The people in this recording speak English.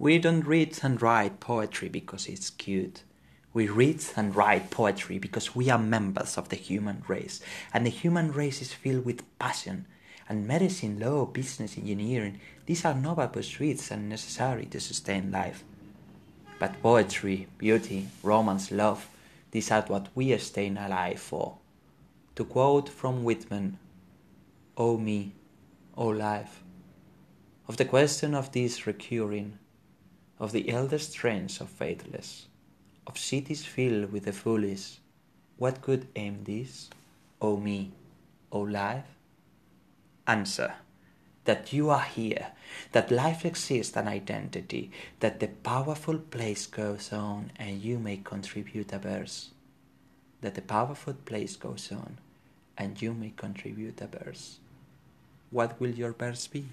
We don't read and write poetry because it's cute. We read and write poetry because we are members of the human race, and the human race is filled with passion. And medicine, law, business, engineering, these are noble pursuits and necessary to sustain life. But poetry, beauty, romance, love, these are what we are staying alive for. To quote from Whitman, O me, O life, of the question of this recurring, of the elder strains of faithless, of cities filled with the foolish, what could aim this, O me, O life? Answer that you are here, that life exists an identity, that the powerful place goes on and you may contribute a verse. That the powerful place goes on and you may contribute a verse. What will your verse be?